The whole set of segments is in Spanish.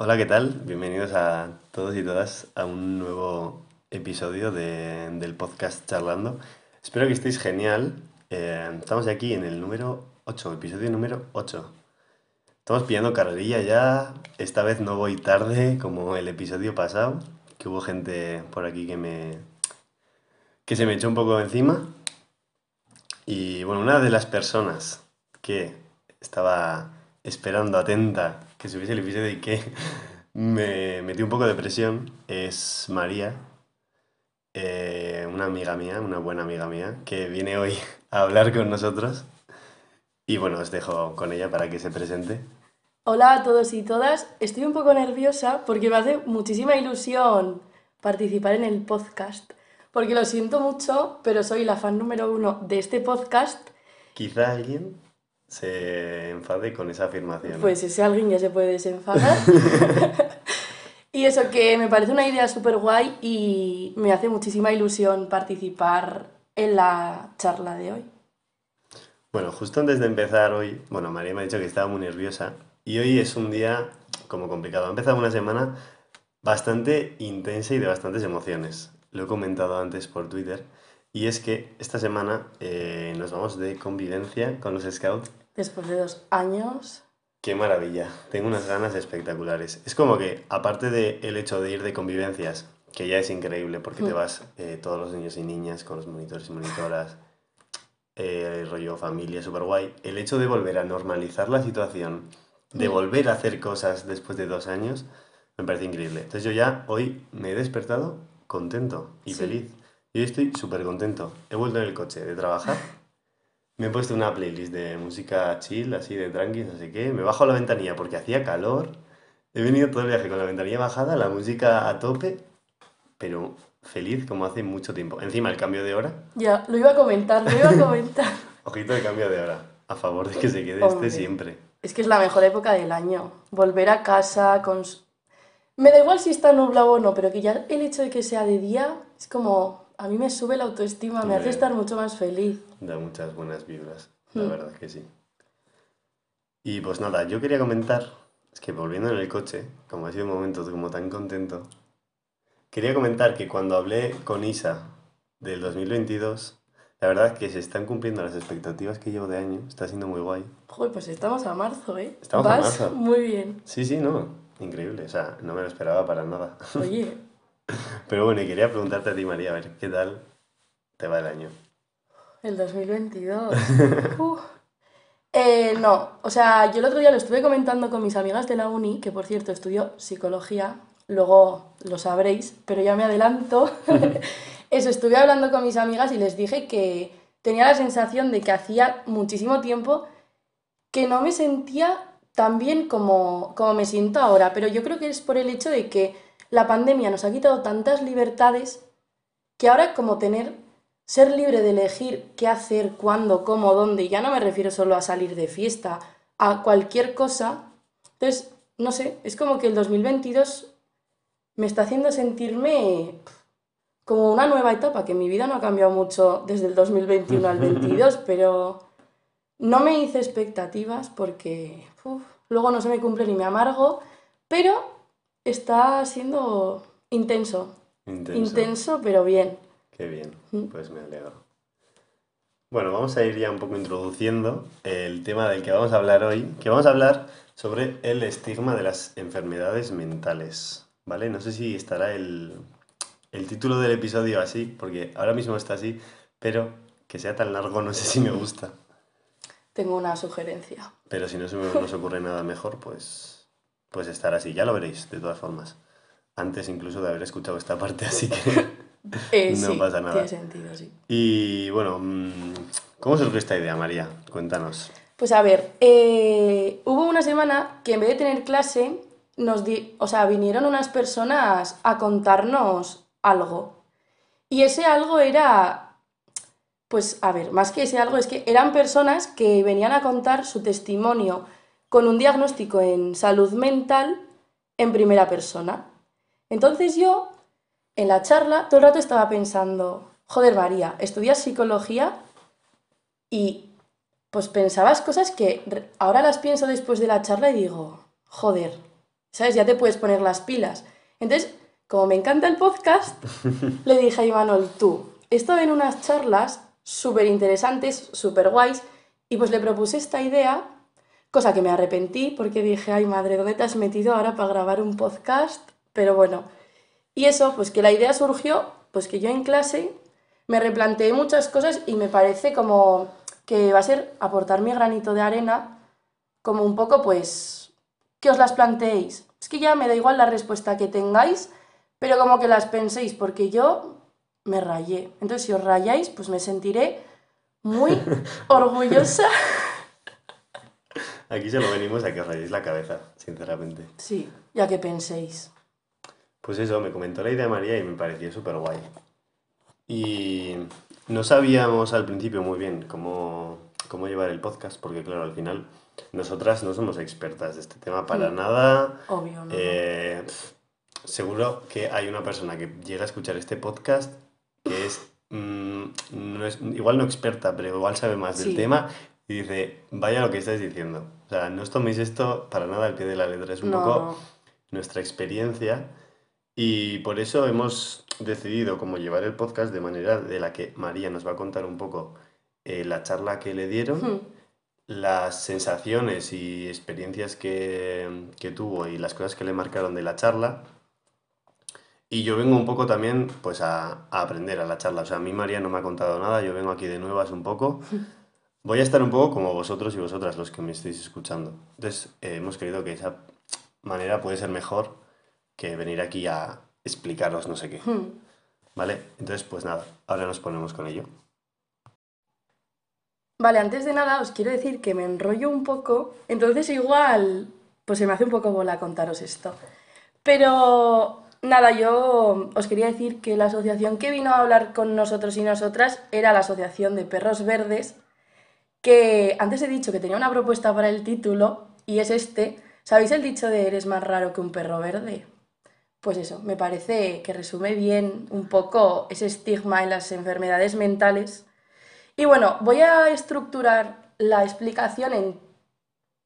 Hola, ¿qué tal? Bienvenidos a todos y todas a un nuevo episodio de- del podcast Charlando. Espero que estéis genial. Eh, estamos aquí en el número 8, episodio número 8. Estamos pillando carrerilla ya. Esta vez no voy tarde como el episodio pasado, que hubo gente por aquí que me que se me echó un poco encima. Y bueno, una de las personas que estaba esperando atenta que subiese el episodio y que me metió un poco de presión es María, eh, una amiga mía, una buena amiga mía, que viene hoy a hablar con nosotros. Y bueno, os dejo con ella para que se presente. Hola a todos y todas. Estoy un poco nerviosa porque me hace muchísima ilusión participar en el podcast. Porque lo siento mucho, pero soy la fan número uno de este podcast. Quizá alguien se enfade con esa afirmación. Pues ese alguien ya se puede desenfadar. y eso que me parece una idea súper guay y me hace muchísima ilusión participar en la charla de hoy. Bueno, justo antes de empezar hoy, bueno, María me ha dicho que estaba muy nerviosa y hoy es un día como complicado. Ha empezado una semana bastante intensa y de bastantes emociones. Lo he comentado antes por Twitter y es que esta semana eh, nos vamos de convivencia con los Scouts. Después de dos años. Qué maravilla, tengo unas ganas espectaculares. Es como que, aparte del hecho de ir de convivencias, que ya es increíble porque te Mm. vas eh, todos los niños y niñas con los monitores y monitoras, eh, rollo familia, súper guay, el hecho de volver a normalizar la situación, de Mm. volver a hacer cosas después de dos años, me parece increíble. Entonces yo ya hoy me he despertado contento y Sí. feliz. Y hoy estoy súper contento. He vuelto en el coche de trabajar. Me he puesto una playlist de música chill, así de tranqui, no sé qué. Me bajo la ventanilla porque hacía calor. He venido todo el viaje con la ventanilla bajada, la música a tope, pero feliz como hace mucho tiempo. Encima el cambio de hora. Ya, lo iba a comentar, lo iba a comentar. Ojito de cambio de hora. A favor de que se quede Hombre. este siempre. Es que es la mejor época del año. Volver a casa con... Me da igual si está nublado o no, pero que ya el hecho de que sea de día es como... A mí me sube la autoestima, me hace estar mucho más feliz. Da muchas buenas vibras, la Mm. verdad que sí. Y pues nada, yo quería comentar, es que volviendo en el coche, como ha sido un momento como tan contento, quería comentar que cuando hablé con Isa del 2022, la verdad que se están cumpliendo las expectativas que llevo de año, está siendo muy guay. Joder, pues estamos a marzo, ¿eh? Estamos a Vas marzo. muy bien. Sí, sí, no, increíble, o sea, no me lo esperaba para nada. Oye, Pero bueno, y quería preguntarte a ti, María, a ver, ¿qué tal te va el año? El 2022. Uf. Eh, no, o sea, yo el otro día lo estuve comentando con mis amigas de la uni, que por cierto estudio psicología, luego lo sabréis, pero ya me adelanto. Eso, estuve hablando con mis amigas y les dije que tenía la sensación de que hacía muchísimo tiempo que no me sentía tan bien como, como me siento ahora, pero yo creo que es por el hecho de que la pandemia nos ha quitado tantas libertades que ahora como tener, ser libre de elegir qué hacer, cuándo, cómo, dónde, y ya no me refiero solo a salir de fiesta, a cualquier cosa. Entonces, no sé, es como que el 2022 me está haciendo sentirme como una nueva etapa, que mi vida no ha cambiado mucho desde el 2021 al 22, pero no me hice expectativas porque uf, luego no se me cumple ni me amargo, pero está siendo intenso, Intenso. intenso, pero bien. Qué bien, pues me alegro. Bueno, vamos a ir ya un poco introduciendo el tema del que vamos a hablar hoy, que vamos a hablar sobre el estigma de las enfermedades mentales, ¿vale? No sé si estará el, el título del episodio así, porque ahora mismo está así, pero que sea tan largo no sé si me gusta. Tengo una sugerencia. Pero si no se me nos ocurre nada mejor, pues, pues estará así. Ya lo veréis, de todas formas. Antes incluso de haber escuchado esta parte, así que... Eh, No sí, pasa nada. tiene sentido, sí. Y bueno, mm, ¿cómo surgió esta idea, María? Cuéntanos. Pues a ver, eh, hubo una semana que en vez de tener clase, nos di, o sea, vinieron unas personas a contarnos algo. Y ese algo era, pues a ver, más que ese algo, es que eran personas que venían a contar su testimonio con un diagnóstico en salud mental en primera persona. Entonces yo, en la charla, todo el rato estaba pensando, joder María, estudias psicología y pues pensabas cosas que ahora las pienso después de la charla y digo, joder, ¿sabes? Ya te puedes poner las pilas. Entonces, como me encanta el podcast, le dije a Imanol, tú, esto en unas charlas súper interesantes, súper guays, y pues le propuse esta idea, cosa que me arrepentí porque dije, ay madre, ¿dónde te has metido ahora para grabar un podcast? Pero bueno, y eso, pues que la idea surgió, pues que yo en clase me replanteé muchas cosas y me parece como que va a ser aportar mi granito de arena, como un poco pues que os las planteéis. Es que ya me da igual la respuesta que tengáis, pero como que las penséis, porque yo me rayé. Entonces, si os rayáis, pues me sentiré muy orgullosa. Aquí solo venimos a que os rayéis la cabeza, sinceramente. Sí, ya que penséis. Pues eso, me comentó la idea María y me pareció súper guay. Y no sabíamos al principio muy bien cómo, cómo llevar el podcast, porque claro, al final nosotras no somos expertas de este tema para Mm. nada. Obvio, ¿no? Eh, seguro que hay una persona que llega a escuchar este podcast que es, mm, no es igual no experta, pero igual sabe más del Sí. tema y dice, vaya lo que estáis diciendo. O sea, no os toméis esto para nada al pie de la letra, es un no, poco nuestra experiencia y por eso hemos decidido cómo llevar el podcast de manera de la que María nos va a contar un poco eh, la charla que le dieron Hmm. las sensaciones y experiencias que, que tuvo y las cosas que le marcaron de la charla. Y yo vengo un poco también pues a, a aprender a la charla. O sea, a mí María no me ha contado nada, yo vengo aquí de nuevas un poco. Voy a estar un poco como vosotros y vosotras los que me estáis escuchando. Entonces, eh, hemos creído que esa manera puede ser mejor que venir aquí a explicaros no sé qué. Hmm. ¿Vale? Entonces, pues nada, ahora nos ponemos con ello. Vale, antes de nada os quiero decir que me enrollo un poco, entonces igual pues se me hace un poco bola contaros esto. Pero nada, yo os quería decir que la asociación que vino a hablar con nosotros y nosotras era la Asociación de Perros Verdes, que antes he dicho que tenía una propuesta para el título y es este. ¿Sabéis el dicho de eres más raro que un perro verde? Pues eso, me parece que resume bien un poco ese estigma en las enfermedades mentales. Y bueno, voy a estructurar la explicación en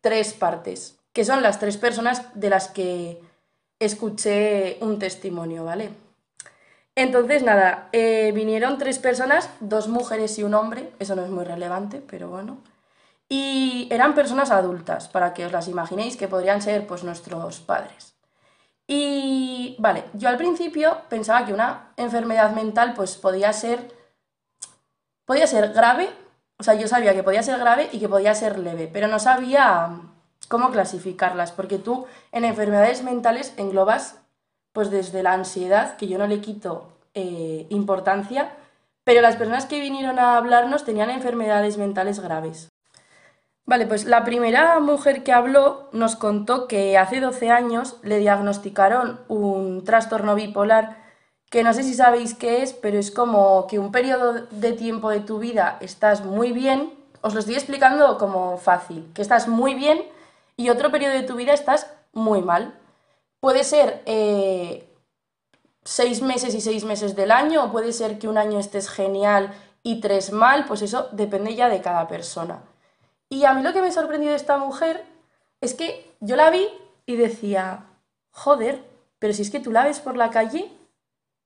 tres partes, que son las tres personas de las que escuché un testimonio, ¿vale? Entonces, nada, eh, vinieron tres personas, dos mujeres y un hombre, eso no es muy relevante, pero bueno. Y eran personas adultas, para que os las imaginéis, que podrían ser pues nuestros padres. Y vale, yo al principio pensaba que una enfermedad mental pues podía ser podía ser grave, o sea, yo sabía que podía ser grave y que podía ser leve, pero no sabía cómo clasificarlas, porque tú en enfermedades mentales englobas pues desde la ansiedad, que yo no le quito eh, importancia, pero las personas que vinieron a hablarnos tenían enfermedades mentales graves. Vale, pues la primera mujer que habló nos contó que hace 12 años le diagnosticaron un trastorno bipolar que no sé si sabéis qué es, pero es como que un periodo de tiempo de tu vida estás muy bien, os lo estoy explicando como fácil, que estás muy bien y otro periodo de tu vida estás muy mal. Puede ser eh, seis meses y seis meses del año, o puede ser que un año estés genial y tres mal, pues eso depende ya de cada persona. Y a mí lo que me sorprendió de esta mujer es que yo la vi y decía, joder, pero si es que tú la ves por la calle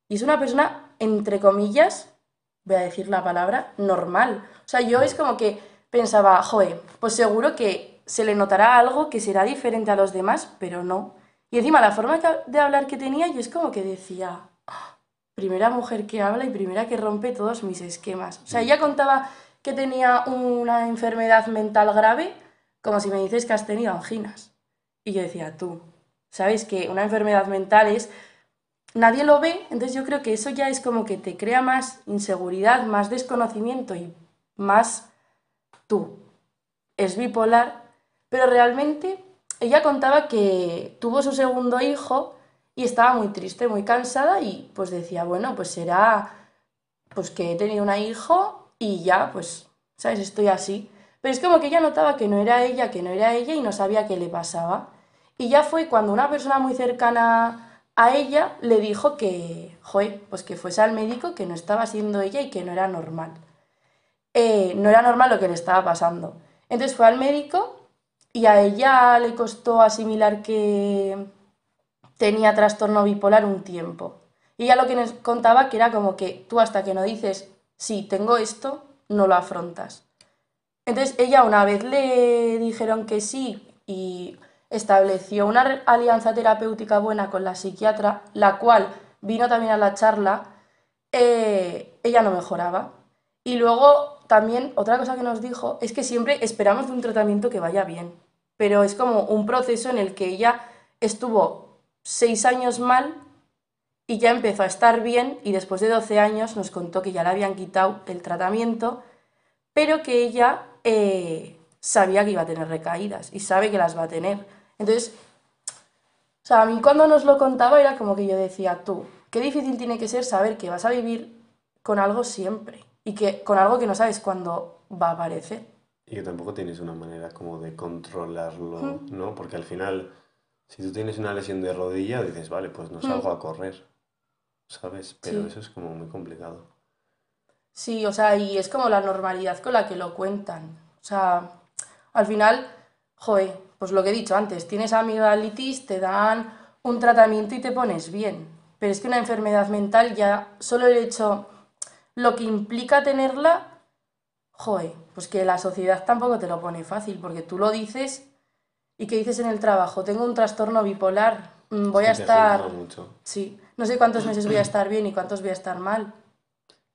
y es una persona, entre comillas, voy a decir la palabra, normal. O sea, yo es como que pensaba, joder, pues seguro que se le notará algo que será diferente a los demás, pero no. Y encima la forma de hablar que tenía, yo es como que decía, "Ah, primera mujer que habla y primera que rompe todos mis esquemas. O sea, ella contaba que tenía una enfermedad mental grave, como si me dices que has tenido anginas. Y yo decía, tú, ¿sabes que una enfermedad mental es nadie lo ve, entonces yo creo que eso ya es como que te crea más inseguridad, más desconocimiento y más tú. Es bipolar, pero realmente ella contaba que tuvo su segundo hijo y estaba muy triste, muy cansada y pues decía, bueno, pues será pues que he tenido un hijo y ya, pues, ¿sabes? Estoy así. Pero es como que ella notaba que no era ella, que no era ella y no sabía qué le pasaba. Y ya fue cuando una persona muy cercana a ella le dijo que, joder, pues que fuese al médico, que no estaba siendo ella y que no era normal. Eh, no era normal lo que le estaba pasando. Entonces fue al médico y a ella le costó asimilar que, tenía trastorno bipolar un tiempo. Y ella lo que nos contaba que era como que tú hasta que no dices, sí, tengo esto, no lo afrontas. Entonces ella una vez le dijeron que sí y estableció una alianza terapéutica buena con la psiquiatra, la cual vino también a la charla, eh, ella no mejoraba. Y luego también otra cosa que nos dijo es que siempre esperamos de un tratamiento que vaya bien, pero es como un proceso en el que ella estuvo seis años mal y ya empezó a estar bien y después de 12 años nos contó que ya le habían quitado el tratamiento, pero que ella eh, sabía que iba a tener recaídas y sabe que las va a tener. Entonces, o sea, a mí cuando nos lo contaba era como que yo decía, tú, qué difícil tiene que ser saber que vas a vivir con algo siempre y que con algo que no sabes cuándo va a aparecer. Y que tampoco tienes una manera como de controlarlo, ¿no? Porque al final, si tú tienes una lesión de rodilla, dices, vale, pues no salgo a correr, ¿sabes? Pero eso es como muy complicado. Sí, o sea, y es como la normalidad con la que lo cuentan. O sea, al final, joder, pues lo que he dicho antes, tienes amigdalitis, te dan un tratamiento y te pones bien. Pero es que una enfermedad mental ya, solo el hecho lo que implica tenerla, joder, pues que la sociedad tampoco te lo pone fácil, porque tú lo dices y que dices en el trabajo, tengo un trastorno bipolar, mm, voy a estar... Mucho. Sí, no sé cuántos meses voy a estar bien y cuántos voy a estar mal.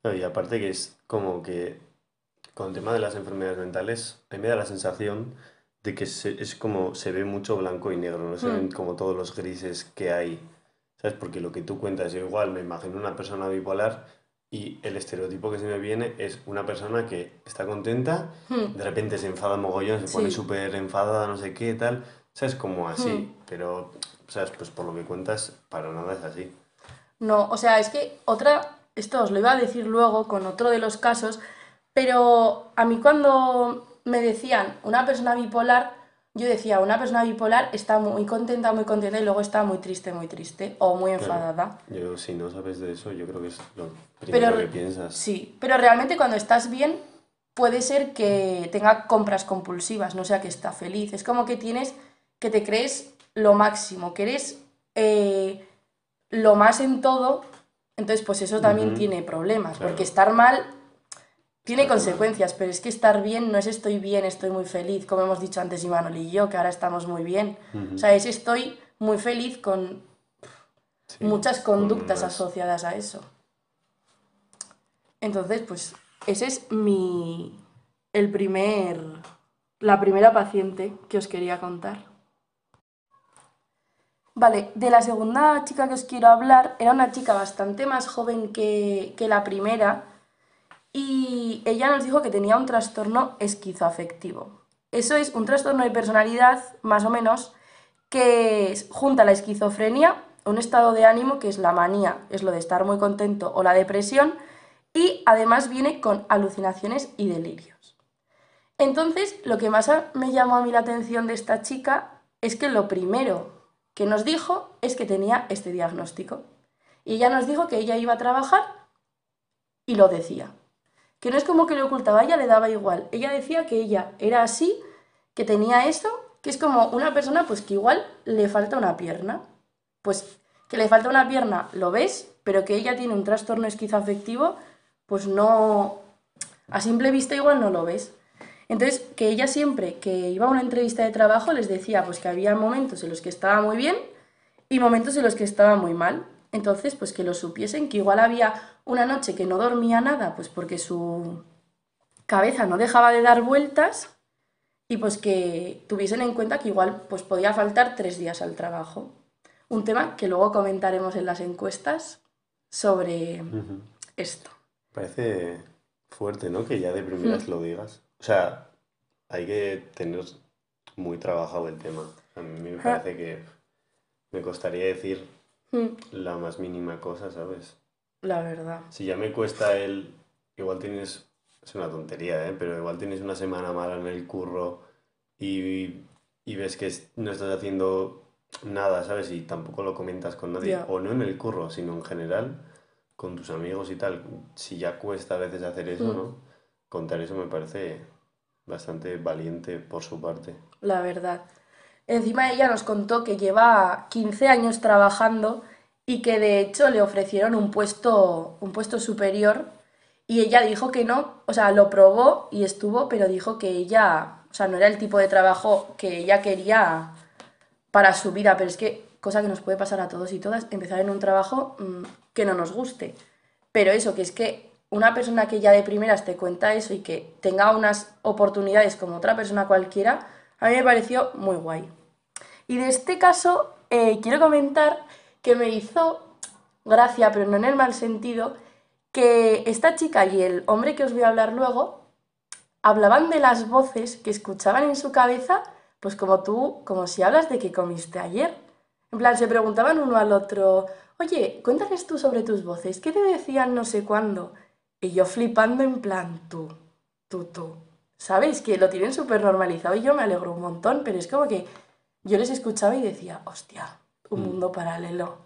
y aparte que es como que con el tema de las enfermedades mentales, a mí me da la sensación de que es como se ve mucho blanco y negro, no se ven mm. como todos los grises que hay, ¿sabes? Porque lo que tú cuentas, yo igual me imagino una persona bipolar y el estereotipo que se me viene es una persona que está contenta, hmm. de repente se enfada mogollón, se pone súper enfadada, no sé qué, tal. ¿Sabes? Como así. Hmm. Pero, ¿sabes? Pues por lo que cuentas, para nada es así. No, o sea, es que otra, esto os lo iba a decir luego con otro de los casos, pero a mí cuando me decían una persona bipolar, yo decía, una persona bipolar está muy contenta, muy contenta y luego está muy triste, muy triste o muy enfadada. Yo, si no sabes de eso, yo creo que es lo primero que piensas. Sí, pero realmente cuando estás bien, puede ser que tenga compras compulsivas, no sea que está feliz. Es como que tienes, que te crees lo máximo, que eres eh, lo más en todo, entonces pues eso también tiene problemas, porque estar mal tiene consecuencias, pero es que estar bien no es estoy bien, estoy muy feliz, como hemos dicho antes Imanol y yo, que ahora estamos muy bien. O sea, es estoy muy feliz con muchas conductas asociadas a eso. Entonces, pues, ese es mi. el primer. la primera paciente que os quería contar. Vale, de la segunda chica que os quiero hablar, era una chica bastante más joven que, que la primera y ella nos dijo que tenía un trastorno esquizoafectivo. Eso es un trastorno de personalidad, más o menos, que junta la esquizofrenia, un estado de ánimo que es la manía, es lo de estar muy contento, o la depresión, y además viene con alucinaciones y delirios. Entonces, lo que más me llamó a mí la atención de esta chica es que lo primero que nos dijo es que tenía este diagnóstico. Y ella nos dijo que ella iba a trabajar y lo decía que no es como que lo ocultaba, ella le daba igual. Ella decía que ella era así, que tenía eso, que es como una persona pues que igual le falta una pierna. Pues que le falta una pierna, lo ves, pero que ella tiene un trastorno esquizoafectivo, pues no, a simple vista igual no lo ves. Entonces, que ella siempre que iba a una entrevista de trabajo les decía pues que había momentos en los que estaba muy bien y momentos en los que estaba muy mal. Entonces, pues que lo supiesen, que igual había una noche que no dormía nada, pues porque su cabeza no dejaba de dar vueltas y pues que tuviesen en cuenta que igual pues podía faltar tres días al trabajo. Un tema que luego comentaremos en las encuestas sobre esto. Parece fuerte, ¿no? Que ya de primeras lo digas. O sea, hay que tener muy trabajado el tema. A mí me parece que me costaría decir Hmm. la más mínima cosa, ¿sabes? La verdad. Si ya me cuesta el... Igual tienes... Es una tontería, ¿eh? Pero igual tienes una semana mala en el curro y, y ves que no estás haciendo nada, ¿sabes? Y tampoco lo comentas con nadie. O no en el curro, sino en general, con tus amigos y tal. Si ya cuesta a veces hacer eso, hmm. ¿no? Contar eso me parece bastante valiente por su parte. La verdad. Encima ella nos contó que lleva 15 años trabajando y que de hecho le ofrecieron un puesto, un puesto superior y ella dijo que no, o sea, lo probó y estuvo, pero dijo que ella, o sea, no era el tipo de trabajo que ella quería para su vida, pero es que cosa que nos puede pasar a todos y todas, empezar en un trabajo mm, que no nos guste. Pero eso, que es que una persona que ya de primeras te cuenta eso y que tenga unas oportunidades como otra persona cualquiera, a mí me pareció muy guay. Y de este caso eh, quiero comentar que me hizo gracia, pero no en el mal sentido, que esta chica y el hombre que os voy a hablar luego hablaban de las voces que escuchaban en su cabeza, pues como tú, como si hablas de que comiste ayer. En plan, se preguntaban uno al otro, oye, cuéntales tú sobre tus voces, ¿qué te decían no sé cuándo? Y yo flipando en plan, tú, tú, tú. ¿Sabéis? Que lo tienen súper normalizado y yo me alegro un montón, pero es como que yo les escuchaba y decía, hostia, un Mm. mundo paralelo.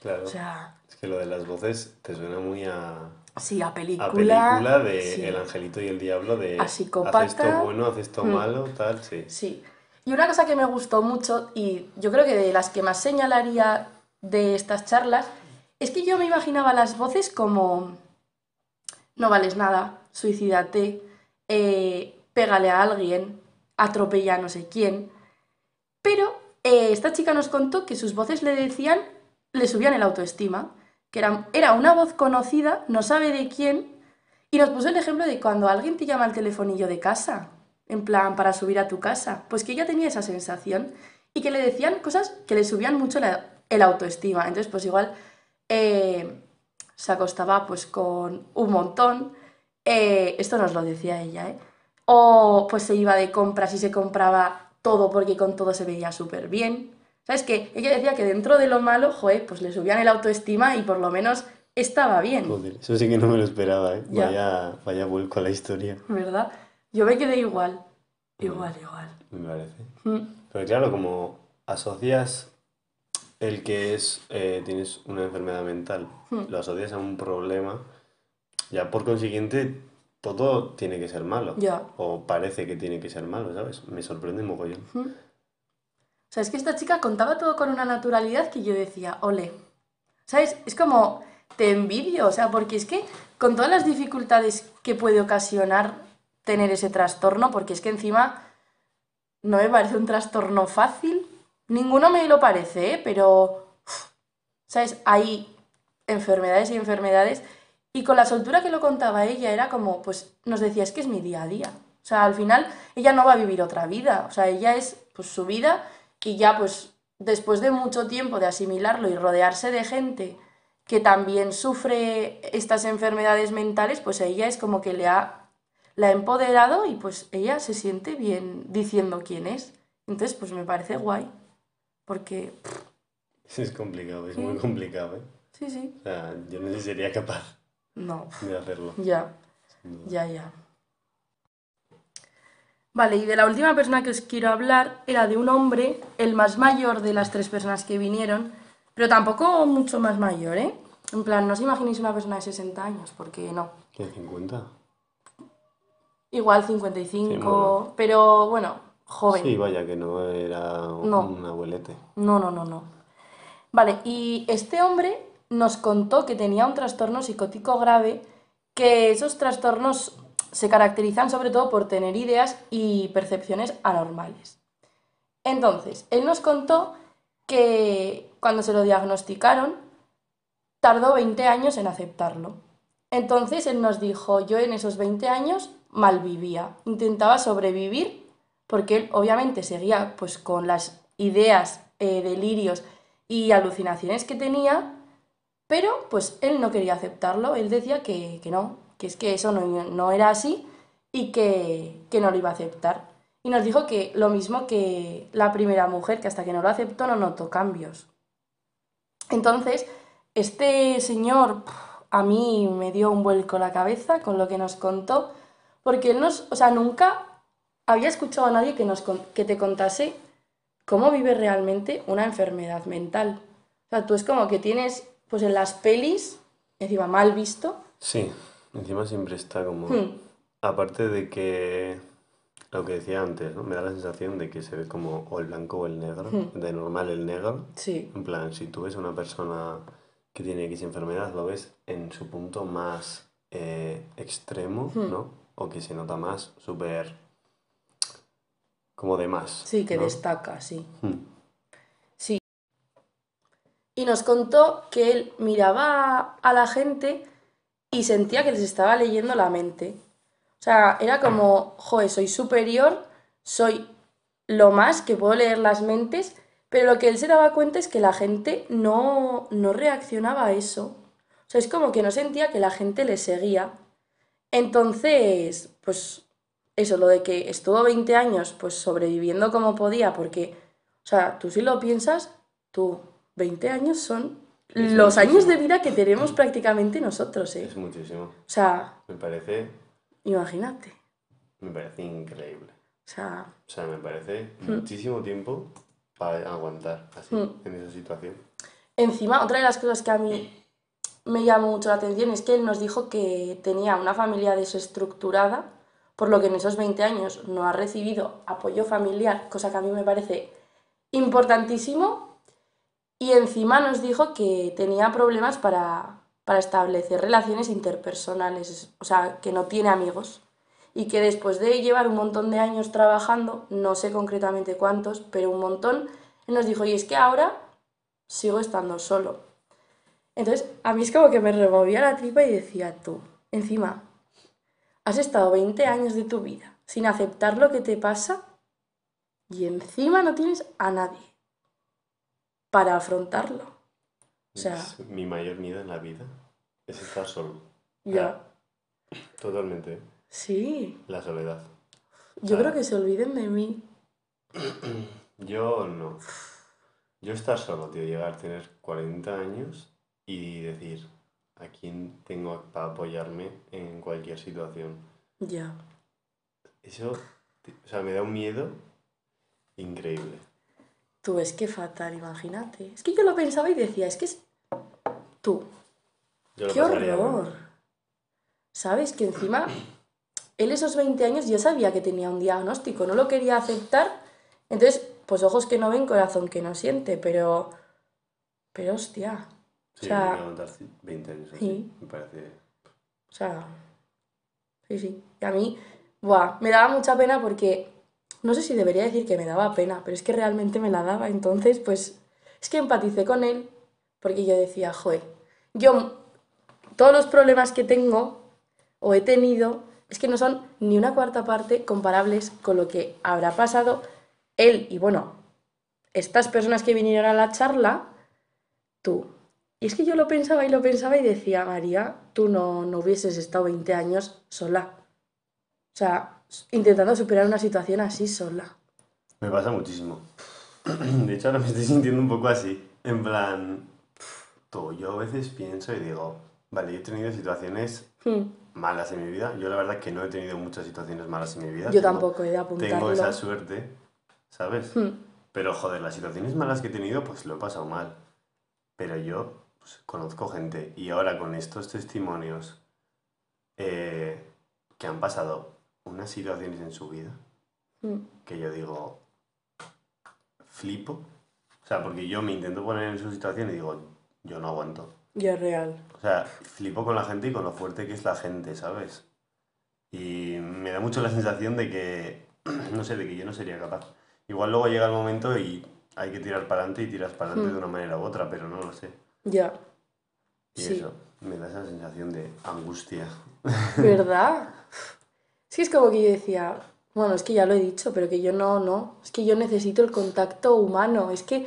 Claro. O sea, Es que lo de las voces te suena muy a, sí, a película. a película de sí. El Angelito y el Diablo, de A psicópata. haz esto bueno, haz esto Mm. malo, tal, sí. Sí. Y una cosa que me gustó mucho, y yo creo que de las que más señalaría de estas charlas, es que yo me imaginaba las voces como no vales nada, suicídate, eh, pégale a alguien, atropella a no sé quién. Pero eh, esta chica nos contó que sus voces le decían, le subían el autoestima, que era, era una voz conocida, no sabe de quién, y nos puso el ejemplo de cuando alguien te llama al telefonillo de casa, en plan para subir a tu casa, pues que ella tenía esa sensación y que le decían cosas que le subían mucho el autoestima. Entonces, pues igual eh, se acostaba pues con un montón, eh, esto nos lo decía ella, ¿eh? O pues se iba de compras y se compraba todo porque con todo se veía súper bien. ¿Sabes qué? Ella decía que dentro de lo malo, joder, pues le subían el autoestima y por lo menos estaba bien, Joder, eso sí que no me lo esperaba, ¿eh? Ya. Vaya, vaya vuelco a la historia, ¿verdad? Yo me quedé igual, igual, igual. me parece. Mm, Pero claro, como asocias el que es, eh, tienes una enfermedad mental, Hmm. lo asocias a un problema, ya por consiguiente todo tiene que ser malo. Ya. O parece que tiene que ser malo, ¿sabes? Me sorprende mogollón. mm. O sea, es que esta chica contaba todo con una naturalidad que yo decía, ole. ¿Sabes? Es como, te envidio, o sea, porque es que con todas las dificultades que puede ocasionar tener ese trastorno, porque es que encima no me parece un trastorno fácil, ninguno me lo parece, ¿eh? pero, ¿sabes? Hay enfermedades y enfermedades, y con la soltura que lo contaba ella era como, pues nos decía, es que es mi día a día. O sea, al final ella no va a vivir otra vida, o sea, ella es pues su vida y ya pues después de mucho tiempo de asimilarlo y rodearse de gente que también sufre estas enfermedades mentales, pues ella es como que le ha, ha empoderado y pues ella se siente bien diciendo quién es. Entonces, pues me parece guay, porque Es complicado, es Sí. muy complicado, ¿eh? sí, sí, O sea, yo no sería capaz no, de hacerlo. ya. Ya, ya. Vale, y de la última persona que os quiero hablar era de un hombre, el más mayor de las tres personas que vinieron, pero tampoco mucho más mayor, ¿eh? En plan, no os imaginéis una persona de 60 años, porque no. ¿Qué, 50? Igual 55, Sí, pero bueno, joven. Sí, vaya, que no era un, No. un abuelete. No, no, no, no. Vale, y este hombre nos contó que tenía un trastorno psicótico grave, que esos trastornos se caracterizan sobre todo por tener ideas y percepciones anormales. Entonces, él nos contó que cuando se lo diagnosticaron, tardó 20 años en aceptarlo. Entonces, él nos dijo, yo en esos 20 años malvivía, intentaba sobrevivir porque él obviamente seguía pues con las ideas, eh, delirios y alucinaciones que tenía, pero pues él no quería aceptarlo, él decía que, que no, que es que eso no, no era así y que, que no lo iba a aceptar. Y nos dijo que lo mismo que la primera mujer, que hasta que no lo aceptó no notó cambios. Entonces, este señor a mí me dio un vuelco la cabeza con lo que nos contó, porque él nos, o sea, nunca había escuchado a nadie que, nos, que te contase cómo vive realmente una enfermedad mental. O sea, tú es como que tienes, pues en las pelis, encima mal visto, Sí, encima siempre está como... hmm, Aparte de que Lo que decía antes, ¿no? Me da la sensación de que se ve como o el blanco o el negro, Hmm. de normal el negro. Sí, En plan, si tú ves a una persona que tiene X enfermedad, lo ves en su punto más eh, extremo, Hmm. ¿no? O que se nota más, súper... como de más. sí, que ¿no? destaca, sí. Hmm. Sí. Y nos contó que él miraba a la gente y sentía que les estaba leyendo la mente. O sea, era como, joder, soy superior, soy lo más que puedo leer las mentes, pero lo que él se daba cuenta es que la gente no, no reaccionaba a eso. O sea, es como que no sentía que la gente le seguía. Entonces, pues eso, lo de que estuvo 20 años pues sobreviviendo como podía, porque, o sea, tú si lo piensas, tú, 20 años son Es los años de vida que tenemos prácticamente nosotros, ¿eh? Es muchísimo. O sea, Me parece, imagínate. me parece increíble. O sea, O sea, me parece Hmm. muchísimo tiempo para aguantar así, Hmm. en esa situación. Encima, otra de las cosas que a mí me llamó mucho la atención es que él nos dijo que tenía una familia desestructurada, por lo que en esos 20 años no ha recibido apoyo familiar, cosa que a mí me parece importantísimo. Y encima nos dijo que tenía problemas para, para establecer relaciones interpersonales, o sea, que no tiene amigos. Y que después de llevar un montón de años trabajando, no sé concretamente cuántos, pero un montón, nos dijo, y es que ahora sigo estando solo. Entonces, a mí es como que me removía la tripa y decía, tú, encima, has estado 20 años de tu vida sin aceptar lo que te pasa y encima no tienes a nadie para afrontarlo. O sea, Es mi mayor miedo en la vida es estar solo. ya, Totalmente. sí, La soledad. yo Ah. creo que se olviden de mí. Yo no. Yo estar solo, tío, llegar a tener 40 años y decir a quién tengo para apoyarme en cualquier situación. Ya, Eso, o sea, me da un miedo increíble. tú, es que fatal, imagínate. Es que yo lo pensaba y decía, es que es... Tú, Yo ¡Qué horror! ¿Sabes? Que encima, él esos 20 años ya sabía que tenía un diagnóstico, no lo quería aceptar. Entonces, pues ojos que no ven, corazón que no siente, pero... Pero hostia, Sí, O sea, aguantar 20 años así. sí. Me parece. o sea... Sí, sí. Y a mí, buah, me daba mucha pena porque... No sé si debería decir que me daba pena, pero es que realmente me la daba. Entonces, pues, es que empaticé con él porque yo decía, joder, yo todos los problemas que tengo o he tenido es que no son ni una cuarta parte comparables con lo que habrá pasado él y bueno, estas personas que vinieron a la charla, tú. Y es que yo lo pensaba y lo pensaba y decía, María, tú no, no hubieses estado 20 años sola. O sea, intentando superar una situación así sola. Me pasa muchísimo. De hecho, ahora me estoy sintiendo un poco así. En plan, tú, yo a veces pienso y digo, vale, yo he tenido situaciones Hmm, malas en mi vida. Yo la verdad que no he tenido muchas situaciones malas en mi vida. Yo Tengo- tampoco he de Tengo apuntarlo. esa suerte, ¿sabes? Hmm, Pero joder, las situaciones malas que he tenido, pues lo he pasado mal. Pero yo pues, conozco gente y ahora con estos testimonios eh, que han pasado unas situaciones en su vida hmm. que yo digo, flipo. O sea, porque yo me intento poner en su situación y digo, yo no aguanto. Ya es real. O sea, flipo con la gente y con lo fuerte que es la gente, ¿sabes? Y me da mucho la sensación de que, no sé, de que yo no sería capaz. Igual luego llega el momento y hay que tirar para adelante y tiras para adelante Hmm. de una manera u otra, pero no lo sé. Ya. Y Sí. eso, me da esa sensación de angustia. ¿Verdad? Es que es como que yo decía, bueno, es que ya lo he dicho, pero que yo no, no, es que yo necesito el contacto humano, es que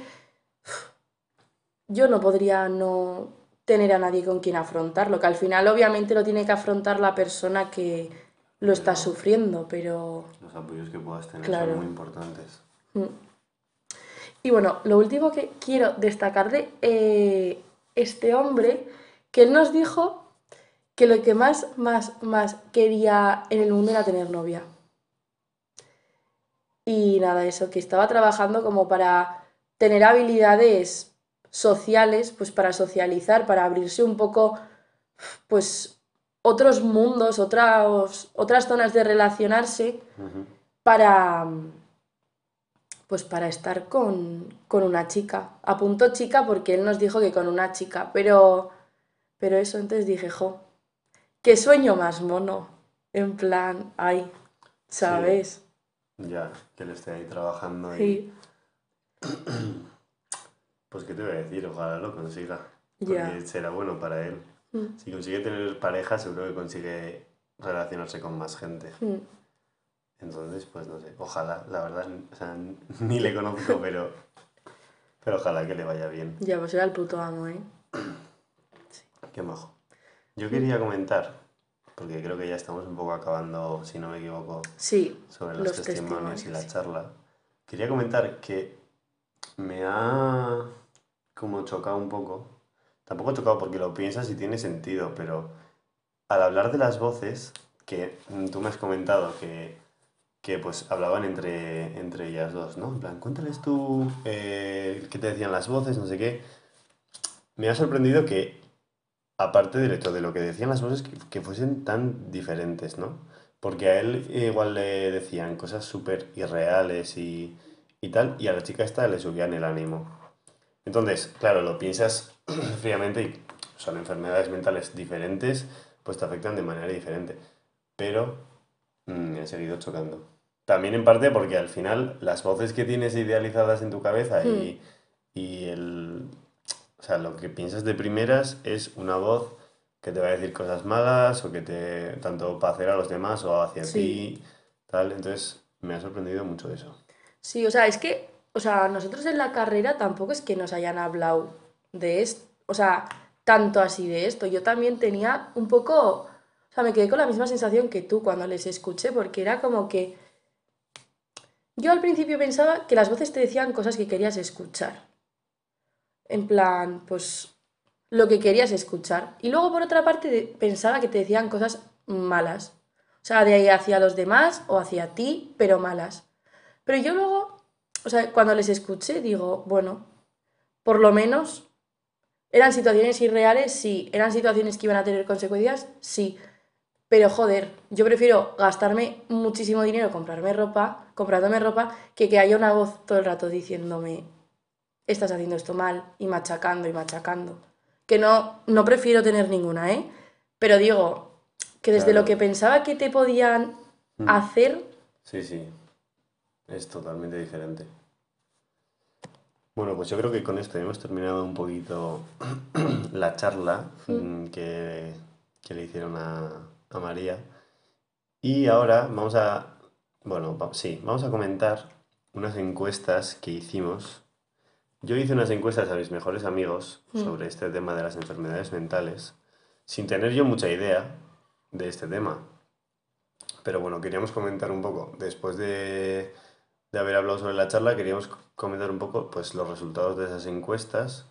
yo no podría no tener a nadie con quien afrontarlo, que al final obviamente lo tiene que afrontar la persona que lo está sufriendo, pero... Los apoyos que puedas tener Claro. son muy importantes. Mm. Y bueno, lo último que quiero destacar de eh, este hombre, que él nos dijo que lo que más, más, más quería en el mundo era tener novia. Y nada, eso, que estaba trabajando como para tener habilidades sociales, pues para socializar, para abrirse un poco, pues otros mundos, otras, otras zonas de relacionarse para, pues para estar con, con una chica. Apuntó chica porque él nos dijo que con una chica, pero, pero eso entonces dije, jo, qué sueño más mono. En plan, ay, ¿sabes? Ya, que él esté ahí trabajando y... Sí, Pues qué te voy a decir, ojalá lo consiga. Porque será bueno para él. Mm, Si consigue tener pareja, seguro que consigue relacionarse con más gente. mm. Entonces, pues no sé, ojalá, la verdad, o sea, ni le conozco, pero, pero ojalá que le vaya bien. Ya, pues era el puto amo, ¿eh? Qué majo. Yo quería comentar, porque creo que ya estamos un poco acabando, si no me equivoco, Sí, sobre los, Los testimonios y la sí. charla. Quería comentar que me ha como chocado un poco. Tampoco chocado porque lo piensas y tiene sentido, pero al hablar de las voces, que tú me has comentado que, que pues hablaban entre, entre ellas dos, ¿no? En plan, cuéntales tú eh, qué te decían las voces, no sé qué. Me ha sorprendido que, aparte del hecho de lo que decían las voces, que, que fuesen tan diferentes, ¿no? Porque a él igual le decían cosas súper irreales y, y tal, y a la chica esta le subían el ánimo. Entonces, claro, lo piensas fríamente y son enfermedades mentales diferentes, pues te afectan de manera diferente. Pero mm, me ha seguido chocando. También en parte porque al final las voces que tienes idealizadas en tu cabeza y, y el, o sea, lo que piensas de primeras es una voz que te va a decir cosas malas o que te, tanto para hacer a los demás o hacia Sí. ti, tal. Entonces, me ha sorprendido mucho eso. Sí, o sea, es que, o sea, nosotros en la carrera tampoco es que nos hayan hablado de esto, o sea, tanto así de esto. Yo también tenía un poco, sea, me quedé con la misma sensación que tú cuando les escuché, porque era como que yo al principio pensaba que las voces te decían cosas que querías escuchar. En plan, pues lo que querías escuchar. Y luego por otra parte pensaba que te decían cosas malas. O sea, de ahí hacia los demás o hacia ti, pero malas. Pero yo luego, o sea, cuando les escuché, digo, bueno, por lo menos eran situaciones irreales, sí. Eran situaciones que iban a tener consecuencias, sí. Pero joder, yo prefiero gastarme muchísimo dinero, comprarme ropa, comprándome ropa, que que haya una voz todo el rato diciéndome, estás haciendo esto mal, y machacando y machacando. Que no, no prefiero tener ninguna, ¿eh? Pero digo, que desde Claro. lo que pensaba que te podían Mm. hacer, Sí, sí, es totalmente diferente. Bueno, pues yo creo que con esto hemos terminado un poquito la charla mm, que, que le hicieron a, a María. Y ahora vamos a, bueno, sí, vamos a comentar unas encuestas que hicimos. Yo hice unas encuestas a mis mejores amigos Mm. sobre este tema de las enfermedades mentales, sin tener yo mucha idea de este tema. Pero bueno, queríamos comentar un poco, después de, de haber hablado sobre la charla, queríamos comentar un poco pues, los resultados de esas encuestas